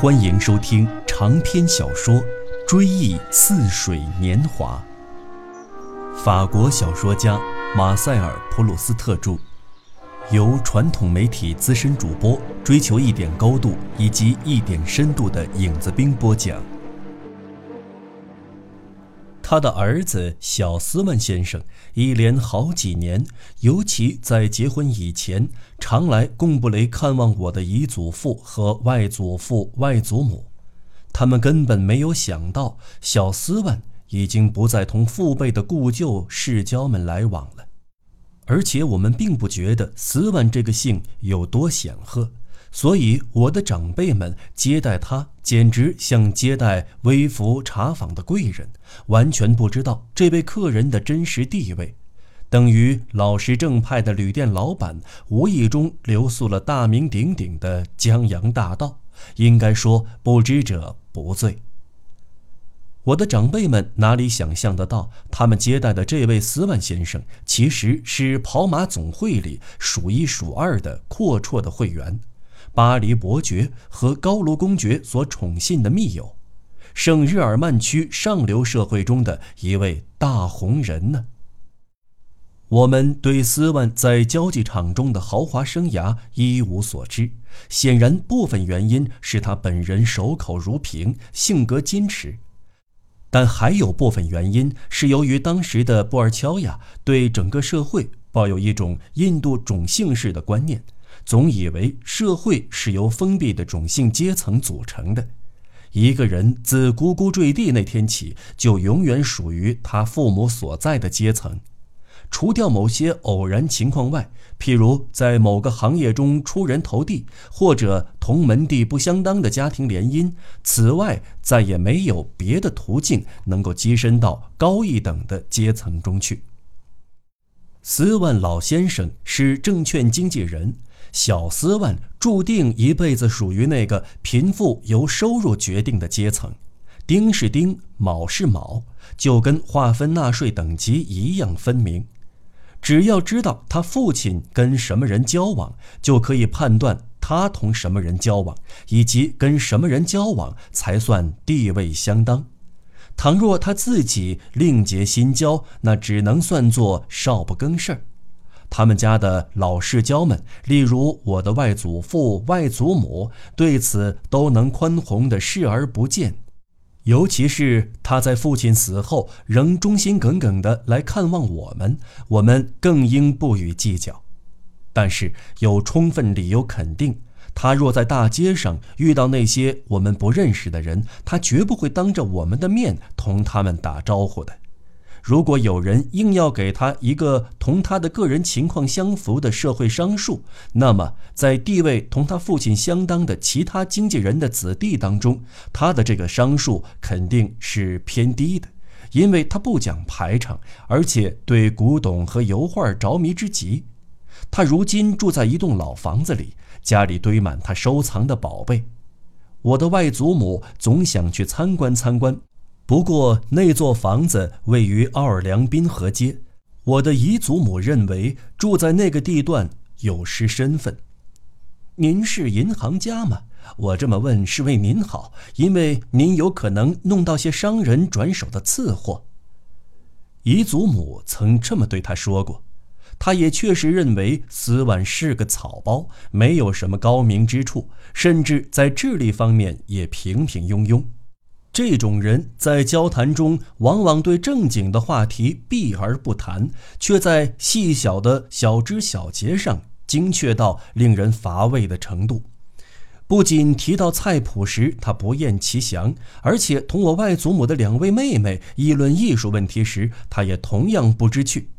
欢迎收听长篇小说《追忆似水年华》，法国小说家马塞尔·普鲁斯特著，由传统媒体资深主播追求一点高度以及一点深度的影子兵播讲。他的儿子小斯文先生一连好几年，尤其在结婚以前，常来贡布雷看望我的姨祖父和外祖父、外祖母。他们根本没有想到，小斯文已经不再同父辈的故旧世交们来往了。而且我们并不觉得斯文这个姓有多显赫。所以，我的长辈们接待他，简直像接待微服茶坊的贵人，完全不知道这位客人的真实地位，等于老实正派的旅店老板无意中留宿了大名鼎鼎的江洋大盗。应该说，不知者不罪。我的长辈们哪里想象得到，他们接待的这位斯万先生，其实是跑马总会里数一数二的阔绰的会员。巴黎伯爵和高卢公爵所宠信的密友，圣日耳曼区上流社会中的一位大红人呢。我们对斯万在交际场中的豪华生涯一无所知，显然部分原因是他本人守口如瓶，性格矜持，但还有部分原因是由于当时的布尔乔亚对整个社会抱有一种印度种姓式的观念。总以为社会是由封闭的种姓阶层组成的，一个人自呱呱坠地那天起，就永远属于他父母所在的阶层。除掉某些偶然情况外，譬如在某个行业中出人头地，或者同门第不相当的家庭联姻，此外再也没有别的途径能够跻身到高一等的阶层中去。斯万老先生是证券经纪人。小斯万注定一辈子属于那个贫富由收入决定的阶层，丁是丁，卯是卯，就跟划分纳税等级一样分明。只要知道他父亲跟什么人交往，就可以判断他同什么人交往，以及跟什么人交往才算地位相当。倘若他自己另结新交，那只能算作少不更事儿。他们家的老世交们，例如我的外祖父、外祖母，对此都能宽宏的视而不见。尤其是他在父亲死后仍忠心耿耿地来看望我们，我们更应不予计较。但是有充分理由肯定，他若在大街上遇到那些我们不认识的人，他绝不会当着我们的面同他们打招呼的。如果有人硬要给他一个同他的个人情况相符的社会商数，那么在地位同他父亲相当的其他经纪人的子弟当中，他的这个商数肯定是偏低的，因为他不讲排场，而且对古董和油画着迷之极。他如今住在一栋老房子里，家里堆满他收藏的宝贝。我的外祖母总想去参观参观。不过那座房子位于奥尔良滨河街，我的姨祖母认为住在那个地段有失身份。您是银行家吗？我这么问是为您好，因为您有可能弄到些商人转手的次货。姨祖母曾这么对他说过，他也确实认为斯万是个草包，没有什么高明之处，甚至在智力方面也平平庸庸。这种人在交谈中往往对正经的话题避而不谈，却在细小的小枝小节上精确到令人乏味的程度。不仅提到菜谱时他不厌其详，而且同我外祖母的两位妹妹议论艺术问题时，他也同样不知趣。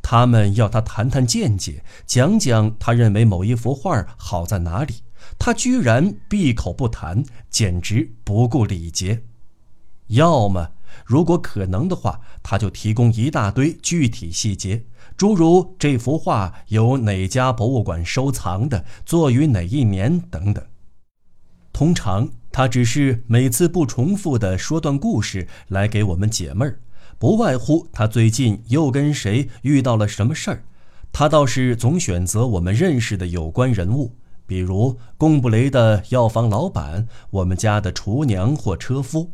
他们要他谈谈见解，讲讲他认为某一幅画好在哪里。他居然闭口不谈，简直不顾礼节。要么，如果可能的话，他就提供一大堆具体细节，诸如这幅画由哪家博物馆收藏的，作于哪一年等等。通常，他只是每次不重复地说段故事来给我们解闷儿，不外乎他最近又跟谁遇到了什么事儿。他倒是总选择我们认识的有关人物。比如贡布雷的药房老板、我们家的厨娘或车夫。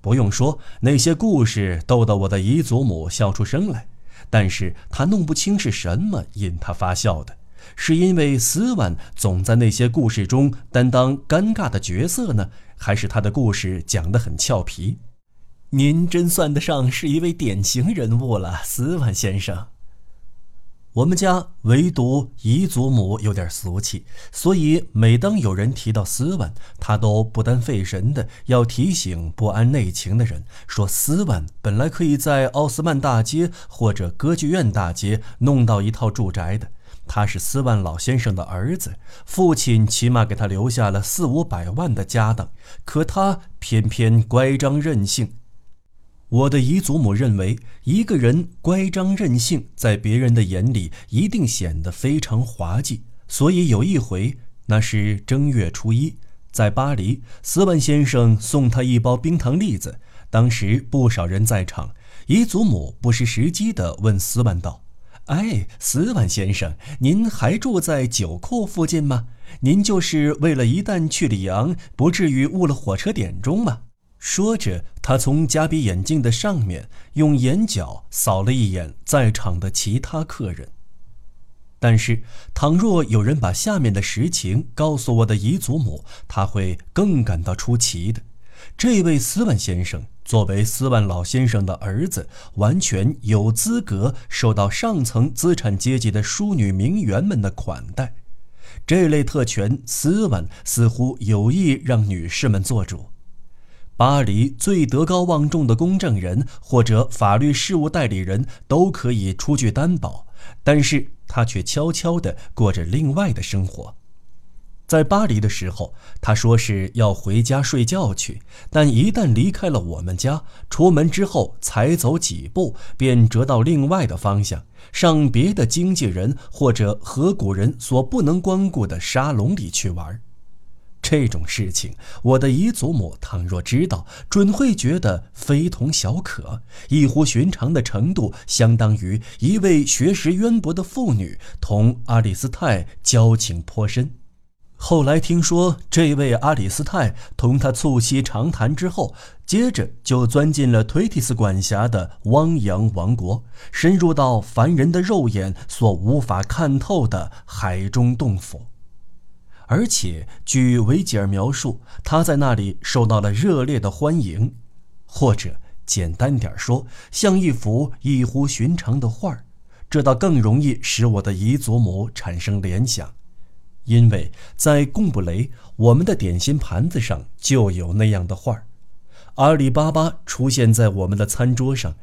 不用说，那些故事逗得我的姨祖母笑出声来。但是他弄不清是什么引他发笑的，是因为斯万总在那些故事中担当尴尬的角色呢，还是他的故事讲得很俏皮？您真算得上是一位典型人物了，斯万先生。我们家唯独姨祖母有点俗气，所以每当有人提到斯万，他都不单费神的要提醒不安内情的人，说斯万本来可以在奥斯曼大街或者歌剧院大街弄到一套住宅的。他是斯万老先生的儿子，父亲起码给他留下了四五百万的家当，可他偏偏乖张任性。我的姨祖母认为，一个人乖张任性，在别人的眼里一定显得非常滑稽。所以有一回，那是正月初一，在巴黎，斯万先生送他一包冰糖栗子。当时不少人在场，姨祖母不失时机地问斯万道：“哎，斯万先生，您还住在酒库附近吗？您就是为了一旦去里昂，不至于误了火车点钟吗？”说着，他从加比眼镜的上面用眼角扫了一眼在场的其他客人。但是，倘若有人把下面的实情告诉我的姨祖母，他会更感到出奇的。这位斯万先生作为斯万老先生的儿子，完全有资格受到上层资产阶级的淑女名媛们的款待。这类特权，斯万似乎有意让女士们做主。巴黎最德高望重的公证人或者法律事务代理人都可以出具担保，但是他却悄悄地过着另外的生活。在巴黎的时候，他说是要回家睡觉去，但一旦离开了我们家，出门之后才走几步，便折到另外的方向，上别的经纪人或者合股人所不能光顾的沙龙里去玩。这种事情，我的姨祖母倘若知道，准会觉得非同小可，异乎寻常的程度，相当于一位学识渊博的妇女同阿里斯泰交情颇深。后来听说，这位阿里斯泰同他促膝长谈之后，接着就钻进了推提斯管辖的汪洋王国，深入到凡人的肉眼所无法看透的海中洞府。而且，据维吉尔描述，他在那里受到了热烈的欢迎，或者简单点说，像一幅异乎寻常的画。这倒更容易使我的姨祖母产生联想，因为在贡布雷，我们的点心盘子上就有那样的画。阿里巴巴出现在我们的餐桌上。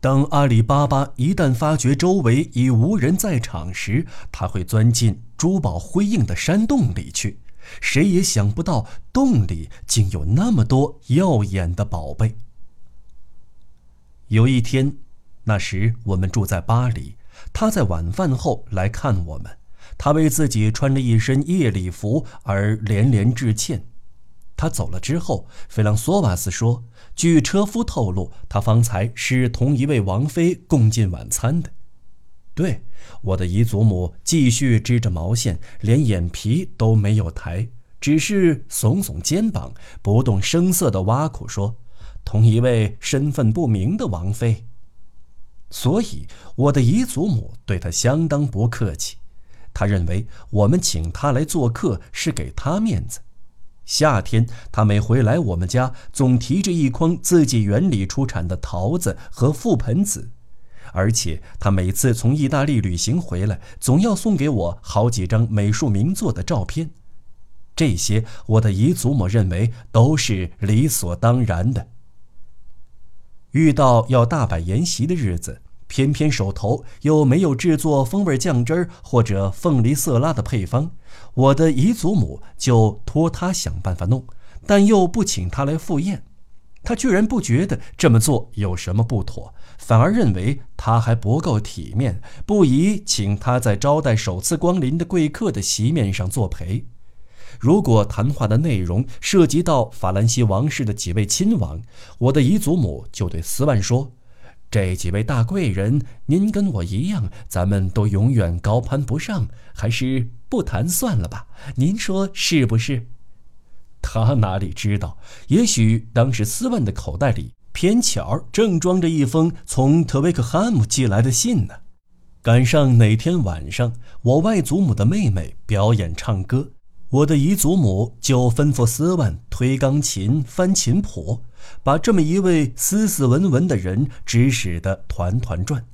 当阿里巴巴一旦发觉周围已无人在场时，他会钻进珠宝辉映的山洞里去。谁也想不到，洞里竟有那么多耀眼的宝贝。有一天，那时我们住在巴黎，他在晚饭后来看我们，他为自己穿了一身夜礼服而连连致歉。他走了之后，菲朗索瓦斯说。据车夫透露，他方才是同一位王妃共进晚餐的。对，我的姨祖母继续织着毛线，连眼皮都没有抬，只是耸耸肩膀，不动声色地挖苦说：“同一位身份不明的王妃。”所以，我的姨祖母对他相当不客气。他认为我们请他来做客是给他面子。夏天，他每回来我们家，总提着一筐自己园里出产的桃子和覆盆子，而且他每次从意大利旅行回来，总要送给我好几张美术名作的照片。这些，我的姨祖母认为都是理所当然的。遇到要大摆筵席的日子。偏偏手头又没有制作风味酱汁儿或者凤梨色拉的配方，我的姨祖母就托他想办法弄，但又不请他来赴宴。他居然不觉得这么做有什么不妥，反而认为他还不够体面，不宜请他在招待首次光临的贵客的席面上作陪。如果谈话的内容涉及到法兰西王室的几位亲王，我的姨祖母就对斯万说。这几位大贵人，您跟我一样，咱们都永远高攀不上，还是不谈算了吧？您说是不是？”他哪里知道，也许当时斯万的口袋里偏巧正装着一封从特维克汉姆寄来的信呢。赶上哪天晚上，我外祖母的妹妹表演唱歌，我的姨祖母就吩咐斯万推钢琴、翻琴谱，把这么一位斯斯文文的人指使得团团转。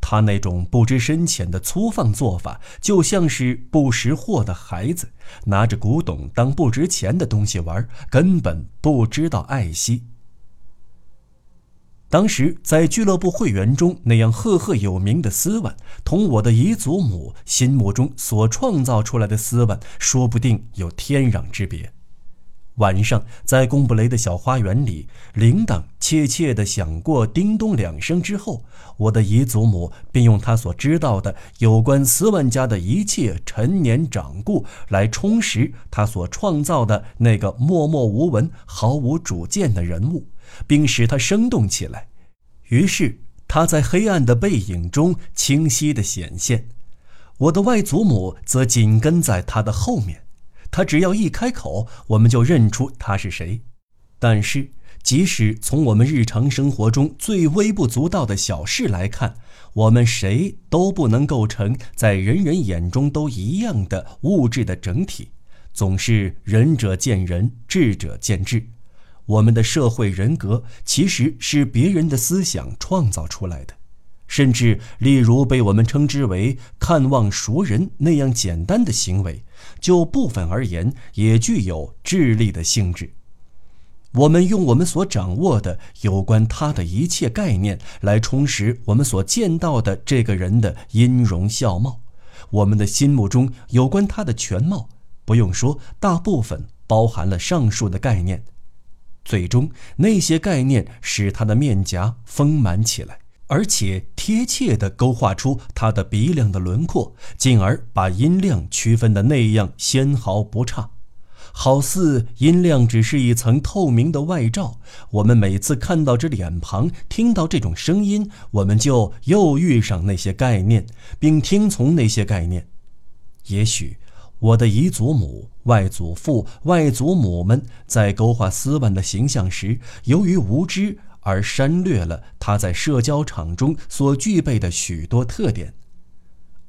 他那种不知深浅的粗放做法，就像是不识货的孩子拿着古董当不值钱的东西玩，根本不知道爱惜。当时在俱乐部会员中那样赫赫有名的斯万，同我的姨祖母心目中所创造出来的斯万，说不定有天壤之别。晚上，在贡布雷的小花园里，铃铛切切地响过叮咚两声之后，我的姨祖母便用她所知道的有关斯万家的一切陈年掌故来充实她所创造的那个默默无闻、毫无主见的人物，并使他生动起来。于是，他在黑暗的背影中清晰地显现，我的外祖母则紧跟在他的后面。他只要一开口，我们就认出他是谁。但是，即使从我们日常生活中最微不足道的小事来看，我们谁都不能构成在人人眼中都一样的物质的整体。总是仁者见仁，智者见智。我们的社会人格其实是别人的思想创造出来的。甚至，例如被我们称之为“看望熟人”那样简单的行为，就部分而言，也具有智力的性质。我们用我们所掌握的有关他的一切概念来充实我们所见到的这个人的音容笑貌。我们的心目中有关他的全貌，不用说，大部分包含了上述的概念。最终，那些概念使他的面颊丰满起来。而且贴切地勾画出他的鼻梁的轮廓，进而把音量区分的那样纤毫不差，好似音量只是一层透明的外罩。我们每次看到这脸庞，听到这种声音，我们就又遇上那些概念，并听从那些概念。也许，我的姨祖母、外祖父、外祖母们在勾画斯万的形象时，由于无知。而删略了他在社交场中所具备的许多特点，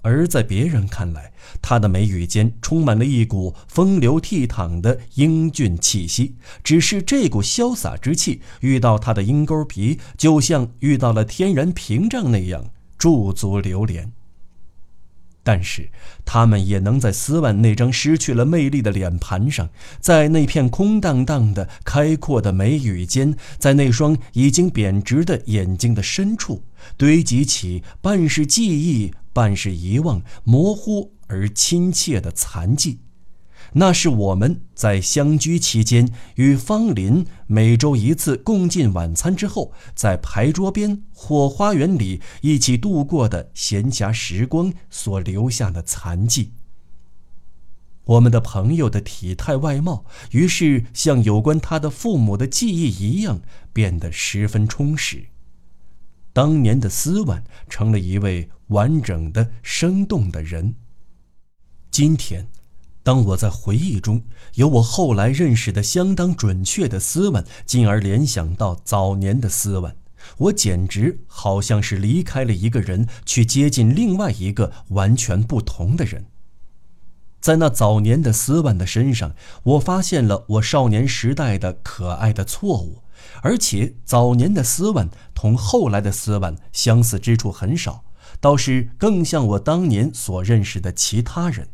而在别人看来，他的眉宇间充满了一股风流倜傥的英俊气息。只是这股潇洒之气遇到他的鹰钩鼻，就像遇到了天然屏障那样驻足流连。但是，他们也能在斯万那张失去了魅力的脸盘上，在那片空荡荡的、开阔的眉宇间，在那双已经贬值的眼睛的深处，堆积起半是记忆、半是遗忘、模糊而亲切的残迹。那是我们在相居期间与方林每周一次共进晚餐之后，在牌桌边或花园里一起度过的闲暇时光所留下的残迹。我们的朋友的体态外貌，于是像有关他的父母的记忆一样，变得十分充实。当年的斯万成了一位完整的、生动的人。今天。当我在回忆中有我后来认识的相当准确的斯文，进而联想到早年的斯文，我简直好像是离开了一个人，去接近另外一个完全不同的人。在那早年的斯万的身上，我发现了我少年时代的可爱的错误，而且早年的斯万同后来的斯万相似之处很少，倒是更像我当年所认识的其他人。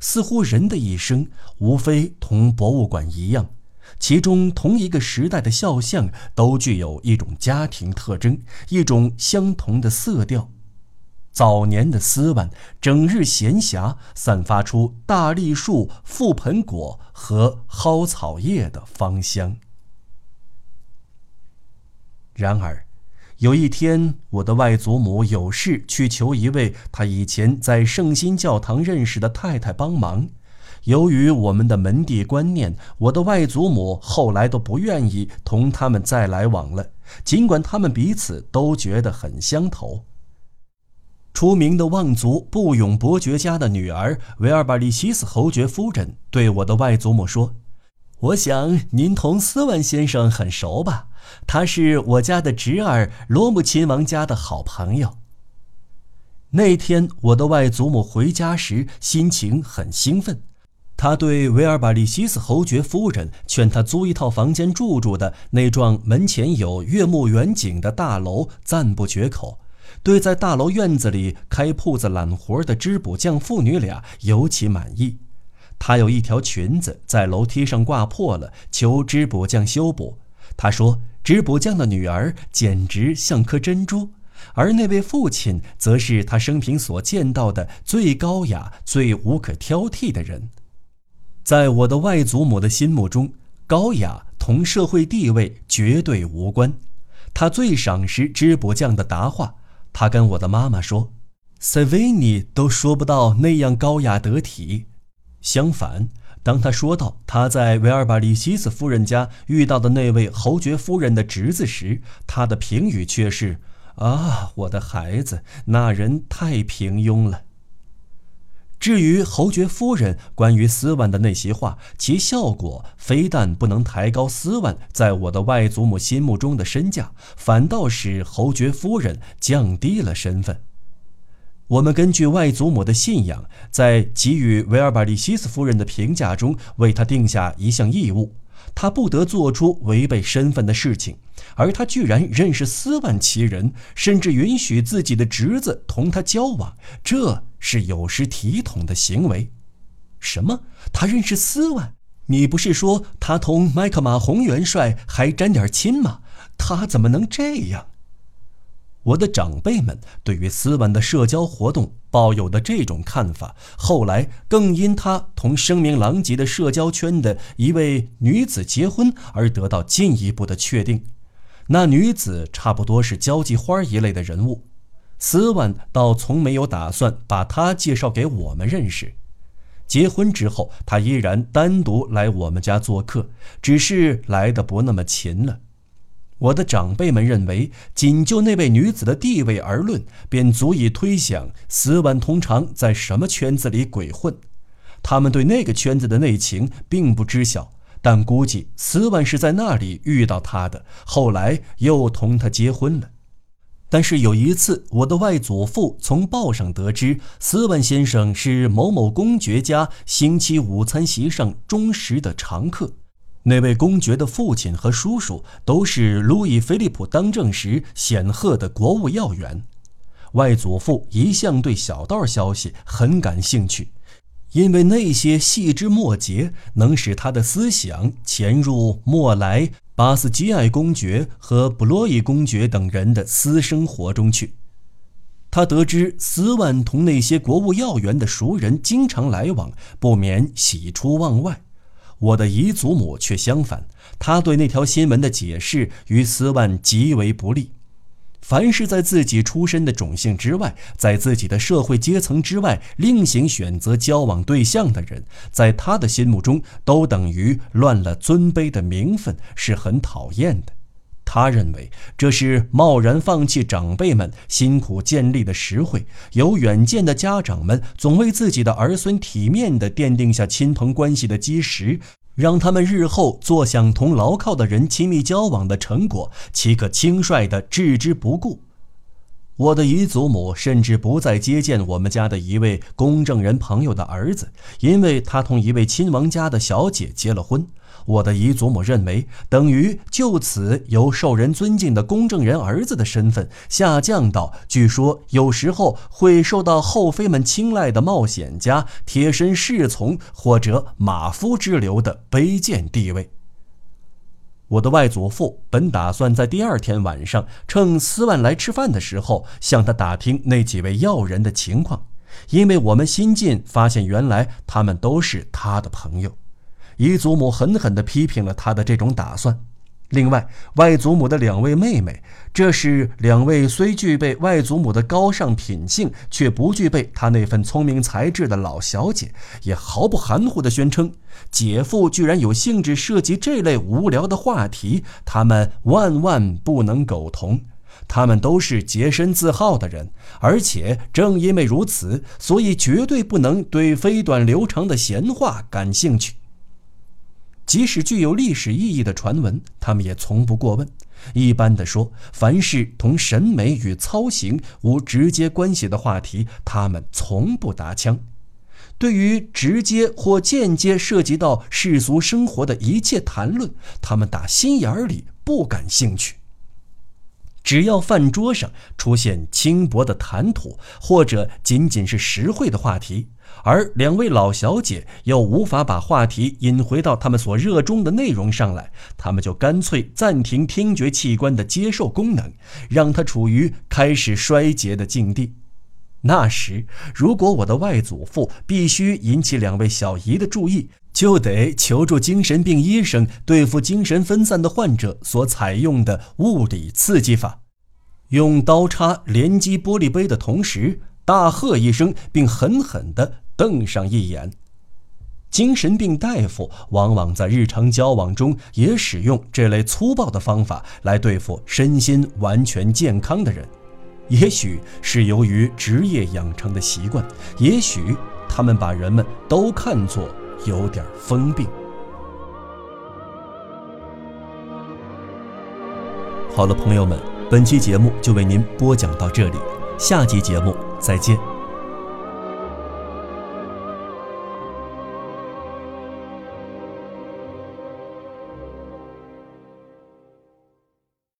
似乎人的一生无非同博物馆一样，其中同一个时代的肖像都具有一种家庭特征，一种相同的色调。早年的斯万整日闲暇，散发出大栗树、覆盆果和蒿草叶的芳香。然而。有一天，我的外祖母有事去求一位她以前在圣心教堂认识的太太帮忙。由于我们的门第观念，我的外祖母后来都不愿意同他们再来往了，尽管他们彼此都觉得很相投。出名的望族布永伯爵家的女儿维尔巴利西斯侯爵夫人对我的外祖母说：“我想您同斯万先生很熟吧？他是我家的侄儿罗姆亲王家的好朋友。”那天我的外祖母回家时心情很兴奋，她对维尔巴利西斯侯爵夫人劝他租一套房间住住的那幢门前有悦目远景的大楼赞不绝口。对在大楼院子里开铺子揽活的织补匠父女俩尤其满意。她有一条裙子在楼梯上挂破了，求织补匠修补。她说：“织补匠的女儿简直像颗珍珠。”而那位父亲，则是他生平所见到的最高雅、最无可挑剔的人。在我的外祖母的心目中，高雅同社会地位绝对无关。他最赏识织补匠的答话。他跟我的妈妈说：“塞维尼都说不到那样高雅得体。”相反，当他说到他在维尔巴里西斯夫人家遇到的那位侯爵夫人的侄子时，他的评语却是：“啊，我的孩子，那人太平庸了。”至于侯爵夫人关于斯万的那些话，其效果非但不能抬高斯万在我的外祖母心目中的身价，反倒使侯爵夫人降低了身份。我们根据外祖母的信仰，在给予维尔巴利西斯夫人的评价中，为她定下一项义务。她不得做出违背身份的事情，而她居然认识斯万其人，甚至允许自己的侄子同他交往，这是有失体统的行为。什么？他认识斯万？你不是说他同麦克马洪元帅还沾点亲吗？他怎么能这样？我的长辈们对于斯万的社交活动抱有的这种看法，后来更因他同声名狼藉的社交圈的一位女子结婚而得到进一步的确定。那女子差不多是交际花一类的人物，斯万倒从没有打算把她介绍给我们认识。结婚之后，他依然单独来我们家做客，只是来的不那么勤了。我的长辈们认为，仅就那位女子的地位而论，便足以推想斯万通常在什么圈子里鬼混。他们对那个圈子的内情并不知晓，但估计斯万是在那里遇到她的，后来又同她结婚了。但是有一次，我的外祖父从报上得知，斯万先生是某某公爵家星期午餐席上忠实的常客。那位公爵的父亲和叔叔都是路易·菲利普当政时显赫的国务要员。外祖父一向对小道消息很感兴趣，因为那些细枝末节能使他的思想潜入莫莱、巴斯基埃公爵和布洛伊公爵等人的私生活中去。他得知斯万同那些国务要员的熟人经常来往，不免喜出望外。我的姨祖母却相反，她对那条新闻的解释与斯万极为不利。凡是在自己出身的种姓之外，在自己的社会阶层之外另行选择交往对象的人，在他的心目中都等于乱了尊卑的名分，是很讨厌的。他认为这是贸然放弃长辈们辛苦建立的实惠，有远见的家长们总为自己的儿孙体面地奠定下亲朋关系的基石，让他们日后坐享同牢靠的人亲密交往的成果，岂可轻率地置之不顾？我的姨祖母甚至不再接见我们家的一位公证人朋友的儿子，因为他同一位亲王家的小姐结了婚。我的姨祖母认为，等于就此由受人尊敬的公证人儿子的身份下降到据说有时候会受到后妃们青睐的冒险家、贴身侍从或者马夫之流的卑贱地位。我的外祖父本打算在第二天晚上趁斯万来吃饭的时候向他打听那几位要人的情况，因为我们新近发现，原来他们都是他的朋友。姨祖母狠狠的批评了他的这种打算。另外，外祖母的两位妹妹，这是两位虽具备外祖母的高尚品性，却不具备她那份聪明才智的老小姐，也毫不含糊地宣称，姐夫居然有兴致涉及这类无聊的话题，他们万万不能苟同。他们都是洁身自好的人，而且正因为如此，所以绝对不能对飞短流长的闲话感兴趣。即使具有历史意义的传闻，他们也从不过问。一般的说，凡是同审美与操行无直接关系的话题，他们从不搭腔。对于直接或间接涉及到世俗生活的一切谈论，他们打心眼里不感兴趣。只要饭桌上出现轻薄的谈吐，或者仅仅是实惠的话题。而两位老小姐又无法把话题引回到他们所热衷的内容上来，他们就干脆暂停听觉器官的接受功能，让它处于开始衰竭的境地。那时，如果我的外祖父必须引起两位小姨的注意，就得求助精神病医生对付精神分散的患者所采用的物理刺激法，用刀叉连击玻璃杯的同时。大喝一声，并狠狠地瞪上一眼。精神病大夫往往在日常交往中也使用这类粗暴的方法来对付身心完全健康的人。也许是由于职业养成的习惯，也许他们把人们都看作有点疯病。好了，朋友们，本期节目就为您播讲到这里。下集节目再见。